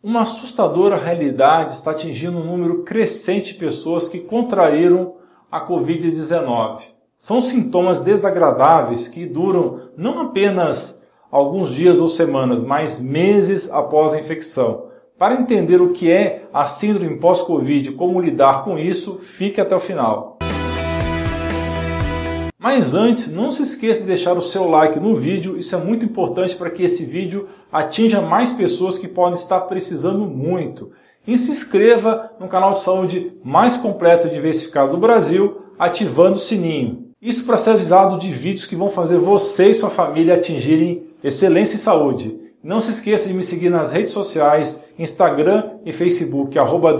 Uma assustadora realidade está atingindo um número crescente de pessoas que contraíram a Covid-19. São sintomas desagradáveis que duram não apenas alguns dias ou semanas, mas meses após a infecção. Para entender o que é a síndrome pós-Covid e como lidar com isso, fique até o final. Mas antes, não se esqueça de deixar o seu like no vídeo, isso é muito importante para que esse vídeo atinja mais pessoas que podem estar precisando muito. E se inscreva no canal de saúde mais completo e diversificado do Brasil, ativando o sininho. Isso para ser avisado de vídeos que vão fazer você e sua família atingirem excelência em saúde. Não se esqueça de me seguir nas redes sociais, Instagram e Facebook, arroba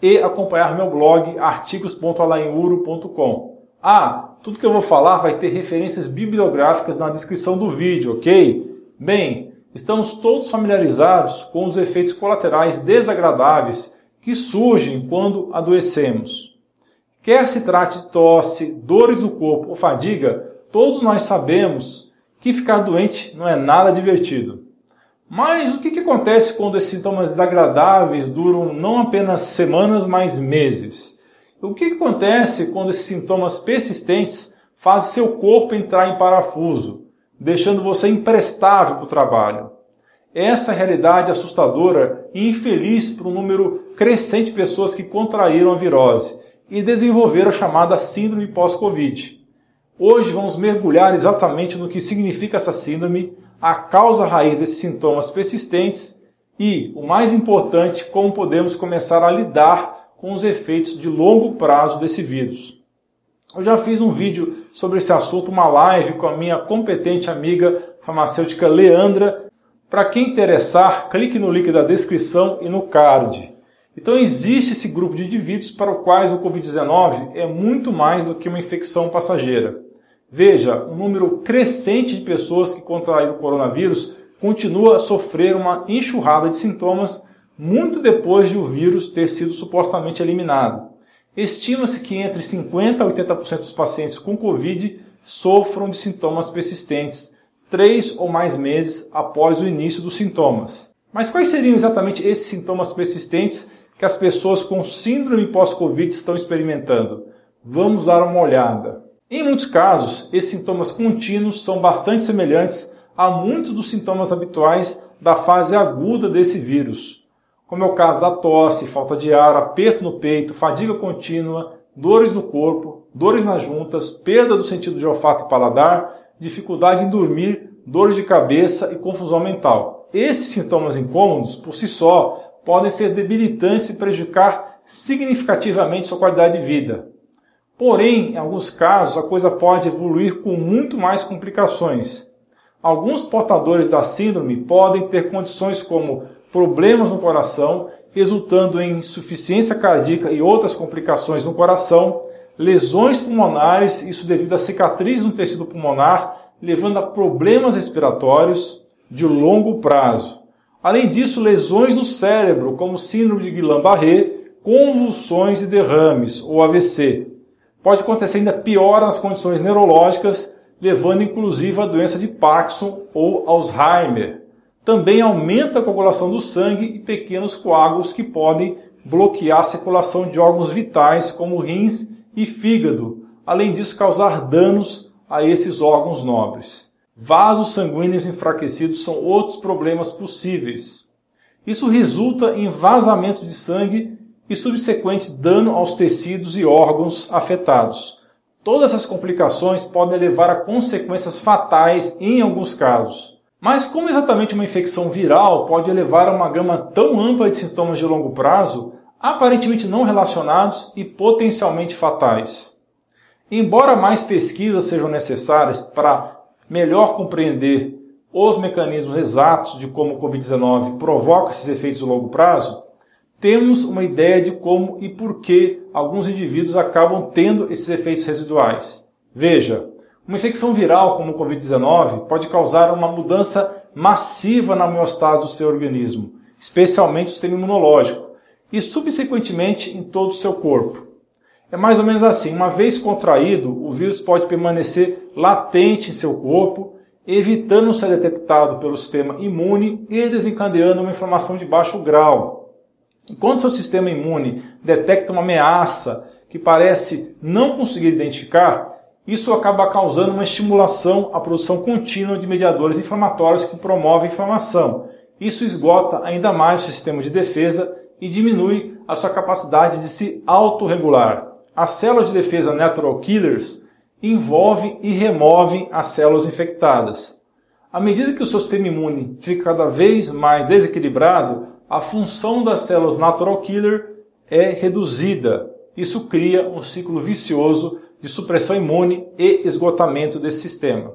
e acompanhar meu blog artigos.alainuro.com. Ah, tudo que eu vou falar vai ter referências bibliográficas na descrição do vídeo, ok? Bem, estamos todos familiarizados com os efeitos colaterais desagradáveis que surgem quando adoecemos. Quer se trate de tosse, dores do corpo ou fadiga, todos nós sabemos que ficar doente não é nada divertido. Mas o que, que acontece quando esses sintomas desagradáveis duram não apenas semanas, mas meses? O que, acontece quando esses sintomas persistentes fazem seu corpo entrar em parafuso, deixando você imprestável para o trabalho? Essa realidade assustadora e infeliz para um número crescente de pessoas que contraíram a virose e desenvolveram a chamada síndrome pós-Covid. Hoje vamos mergulhar exatamente no que significa essa síndrome, a causa raiz desses sintomas persistentes e, o mais importante, como podemos começar a lidar com os efeitos de longo prazo desse vírus. Eu já fiz um vídeo sobre esse assunto, uma live com a minha competente amiga farmacêutica Leandra. Para quem interessar, clique no link da descrição e no card. Então existe esse grupo de indivíduos para os quais o Covid-19 é muito mais do que uma infecção passageira. Veja, um número crescente de pessoas que contraíram o coronavírus continua a sofrer uma enxurrada de sintomas muito depois de o vírus ter sido supostamente eliminado. Estima-se que entre 50% a 80% dos pacientes com Covid sofram de sintomas persistentes, três ou mais meses após o início dos sintomas. Mas quais seriam exatamente esses sintomas persistentes que as pessoas com síndrome pós-Covid estão experimentando? Vamos dar uma olhada. Em muitos casos, esses sintomas contínuos são bastante semelhantes a muitos dos sintomas habituais da fase aguda desse vírus como é o caso da tosse, falta de ar, aperto no peito, fadiga contínua, dores no corpo, dores nas juntas, perda do sentido de olfato e paladar, dificuldade em dormir, dores de cabeça e confusão mental. Esses sintomas incômodos, por si só, podem ser debilitantes e prejudicar significativamente sua qualidade de vida. Porém, em alguns casos, a coisa pode evoluir com muito mais complicações. Alguns portadores da síndrome podem ter condições como problemas no coração, resultando em insuficiência cardíaca e outras complicações no coração, lesões pulmonares, isso devido a cicatriz no tecido pulmonar, levando a problemas respiratórios de longo prazo. Além disso, lesões no cérebro, como síndrome de Guillain-Barré, convulsões e derrames, ou AVC. Pode acontecer ainda pior nas condições neurológicas, levando inclusive a doença de Parkinson ou Alzheimer também aumenta a coagulação do sangue e pequenos coágulos que podem bloquear a circulação de órgãos vitais como rins e fígado, além disso causar danos a esses órgãos nobres. Vasos sanguíneos enfraquecidos são outros problemas possíveis. Isso resulta em vazamento de sangue e subsequente dano aos tecidos e órgãos afetados. Todas essas complicações podem levar a consequências fatais em alguns casos. Mas como exatamente uma infecção viral pode levar a uma gama tão ampla de sintomas de longo prazo, aparentemente não relacionados e potencialmente fatais? Embora mais pesquisas sejam necessárias para melhor compreender os mecanismos exatos de como o Covid-19 provoca esses efeitos de longo prazo, temos uma ideia de como e por que alguns indivíduos acabam tendo esses efeitos residuais. Veja, uma infecção viral, como o Covid-19, pode causar uma mudança massiva na homeostase do seu organismo, especialmente o sistema imunológico, e subsequentemente em todo o seu corpo. É mais ou menos assim: uma vez contraído, o vírus pode permanecer latente em seu corpo, evitando ser detectado pelo sistema imune e desencadeando uma inflamação de baixo grau. Quando seu sistema imune detecta uma ameaça que parece não conseguir identificar, isso acaba causando uma estimulação à produção contínua de mediadores inflamatórios que promovem a inflamação. Isso esgota ainda mais o sistema de defesa e diminui a sua capacidade de se autorregular. As células de defesa natural killers envolvem e removem as células infectadas. À medida que o sistema imune fica cada vez mais desequilibrado, a função das células natural killer é reduzida. Isso cria um ciclo vicioso de supressão imune e esgotamento desse sistema.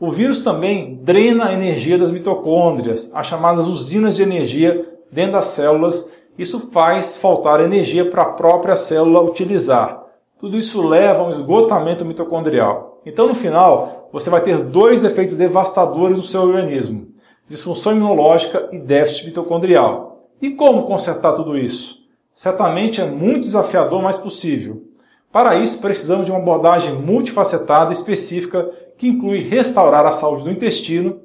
O vírus também drena a energia das mitocôndrias, as chamadas usinas de energia dentro das células. Isso faz faltar energia para a própria célula utilizar. Tudo isso leva a um esgotamento mitocondrial. Então, no final, você vai ter dois efeitos devastadores no seu organismo: disfunção imunológica e déficit mitocondrial. E como consertar tudo isso? Certamente é muito desafiador, mas possível. Para isso, precisamos de uma abordagem multifacetada específica que inclui restaurar a saúde do intestino.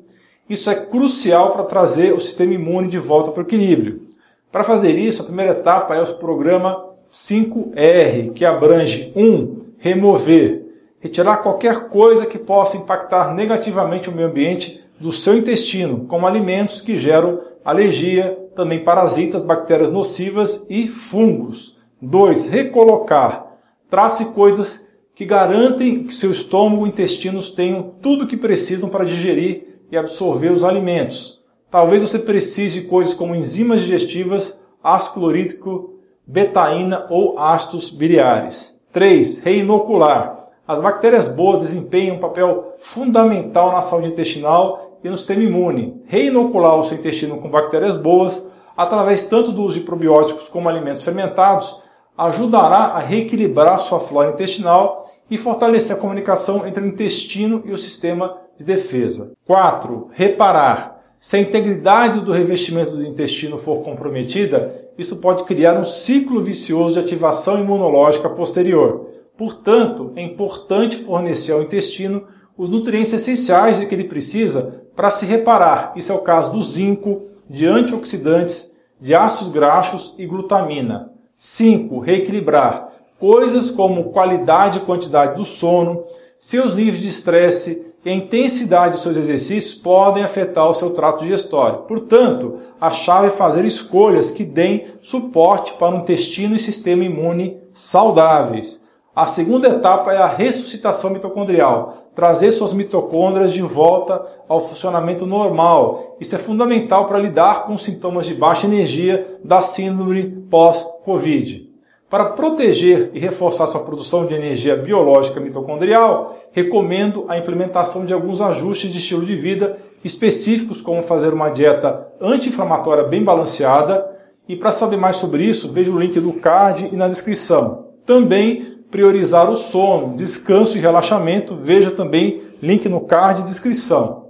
Isso é crucial para trazer o sistema imune de volta para o equilíbrio. Para fazer isso, a primeira etapa é o programa 5R, que abrange 1. Remover. Retirar qualquer coisa que possa impactar negativamente o meio ambiente do seu intestino, como alimentos que geram alergia, também parasitas, bactérias nocivas e fungos. 2. Recolocar Trate-se coisas que garantem que seu estômago e intestinos tenham tudo o que precisam para digerir e absorver os alimentos. Talvez você precise de coisas como enzimas digestivas, ácido clorídrico, betaína ou ácidos biliares. 3. Reinocular. As bactérias boas desempenham um papel fundamental na saúde intestinal e no sistema imune. Reinocular o seu intestino com bactérias boas, através tanto do uso de probióticos como alimentos fermentados, ajudará a reequilibrar sua flora intestinal e fortalecer a comunicação entre o intestino e o sistema de defesa. 4. Reparar. Se a integridade do revestimento do intestino for comprometida, isso pode criar um ciclo vicioso de ativação imunológica posterior. Portanto, é importante fornecer ao intestino os nutrientes essenciais de que ele precisa para se reparar. Isso é o caso do zinco, de antioxidantes, de ácidos graxos e glutamina. 5. Reequilibrar. Coisas como qualidade e quantidade do sono, seus níveis de estresse e a intensidade dos seus exercícios podem afetar o seu trato digestório. Portanto, a chave é fazer escolhas que deem suporte para um intestino e sistema imune saudáveis. A segunda etapa é a ressuscitação mitocondrial, trazer suas mitocôndrias de volta ao funcionamento normal. Isso é fundamental para lidar com sintomas de baixa energia da síndrome pós-Covid. Para proteger e reforçar sua produção de energia biológica mitocondrial, recomendo a implementação de alguns ajustes de estilo de vida específicos, como fazer uma dieta anti-inflamatória bem balanceada. E para saber mais sobre isso, veja o link do card e na descrição. Também priorizar o sono, descanso e relaxamento, veja também link no card e descrição.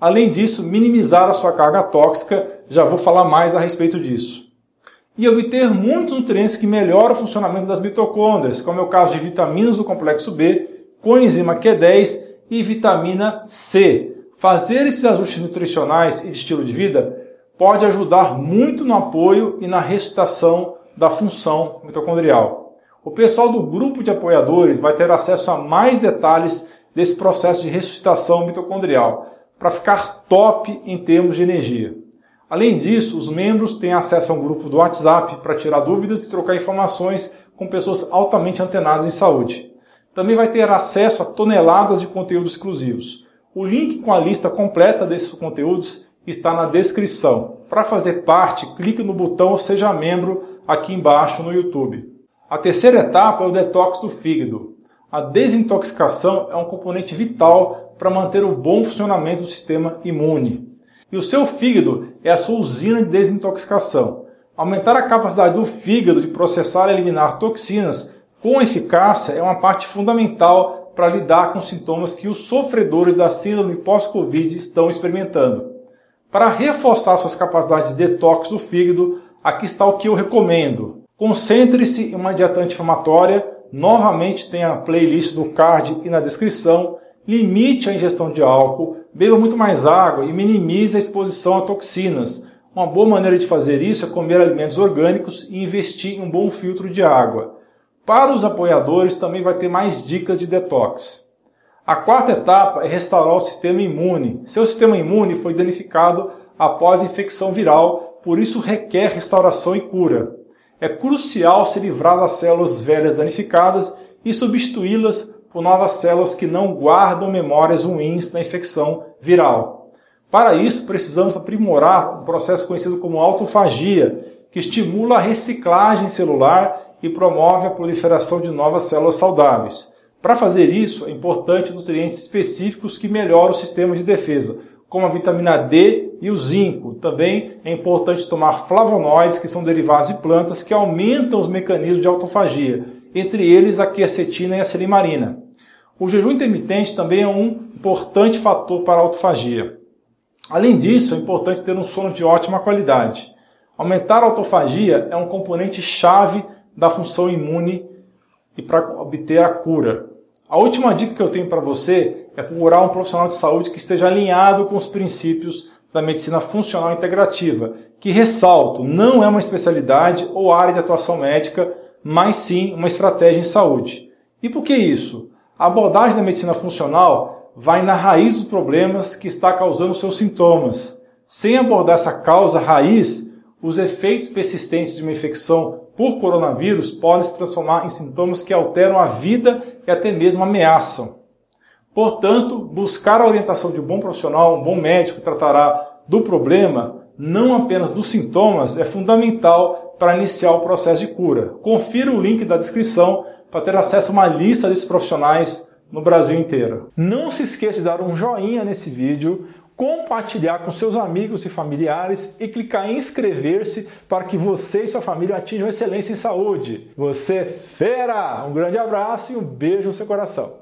Além disso, minimizar a sua carga tóxica, já vou falar mais a respeito disso. E obter muitos nutrientes que melhoram o funcionamento das mitocôndrias, como é o caso de vitaminas do complexo B, coenzima Q10 e vitamina C. Fazer esses ajustes nutricionais e de estilo de vida pode ajudar muito no apoio e na ressuscitação da função mitocondrial. O pessoal do grupo de apoiadores vai ter acesso a mais detalhes desse processo de ressuscitação mitocondrial, para ficar top em termos de energia. Além disso, os membros têm acesso a um grupo do WhatsApp para tirar dúvidas e trocar informações com pessoas altamente antenadas em saúde. Também vai ter acesso a toneladas de conteúdos exclusivos. O link com a lista completa desses conteúdos está na descrição. Para fazer parte, clique no botão Seja Membro aqui embaixo no YouTube. A terceira etapa é o detox do fígado. A desintoxicação é um componente vital para manter o bom funcionamento do sistema imune. E o seu fígado é a sua usina de desintoxicação. Aumentar a capacidade do fígado de processar e eliminar toxinas com eficácia é uma parte fundamental para lidar com sintomas que os sofredores da síndrome pós-Covid estão experimentando. Para reforçar suas capacidades de detox do fígado, aqui está o que eu recomendo. Concentre-se em uma dieta anti-inflamatória. Novamente tem a playlist do card e na descrição. Limite a ingestão de álcool. beba muito mais água e minimize a exposição a toxinas. Uma boa maneira de fazer isso é comer alimentos orgânicos e investir em um bom filtro de água. Para os apoiadores também vai ter mais dicas de detox. A quarta etapa é restaurar o sistema imune. Seu sistema imune foi danificado após infecção viral, por isso requer restauração e cura. É crucial se livrar das células velhas danificadas e substituí-las por novas células que não guardam memórias ruins da infecção viral. Para isso, precisamos aprimorar um processo conhecido como autofagia, que estimula a reciclagem celular e promove a proliferação de novas células saudáveis. Para fazer isso, é importante nutrientes específicos que melhoram o sistema de defesa, como a vitamina D e o zinco. Também é importante tomar flavonoides, que são derivados de plantas que aumentam os mecanismos de autofagia, entre eles a quercetina e a selimarina. O jejum intermitente também é um importante fator para a autofagia. Além disso, é importante ter um sono de ótima qualidade. Aumentar a autofagia é um componente chave da função imune e para obter a cura. A última dica que eu tenho para você é procurar um profissional de saúde que esteja alinhado com os princípios da medicina funcional integrativa, que ressalto, não é uma especialidade ou área de atuação médica, mas sim uma estratégia em saúde. E por que isso? A abordagem da medicina funcional vai na raiz dos problemas que está causando seus sintomas. Sem abordar essa causa raiz, os efeitos persistentes de uma infecção por coronavírus podem se transformar em sintomas que alteram a vida e até mesmo ameaçam. Portanto, buscar a orientação de um bom profissional, um bom médico tratará do problema, não apenas dos sintomas, é fundamental para iniciar o processo de cura. Confira o link da descrição para ter acesso a uma lista desses profissionais no Brasil inteiro. Não se esqueça de dar um joinha nesse vídeo, compartilhar com seus amigos e familiares e clicar em inscrever-se para que você e sua família atinjam excelência em saúde. Você é fera! Um grande abraço e um beijo no seu coração.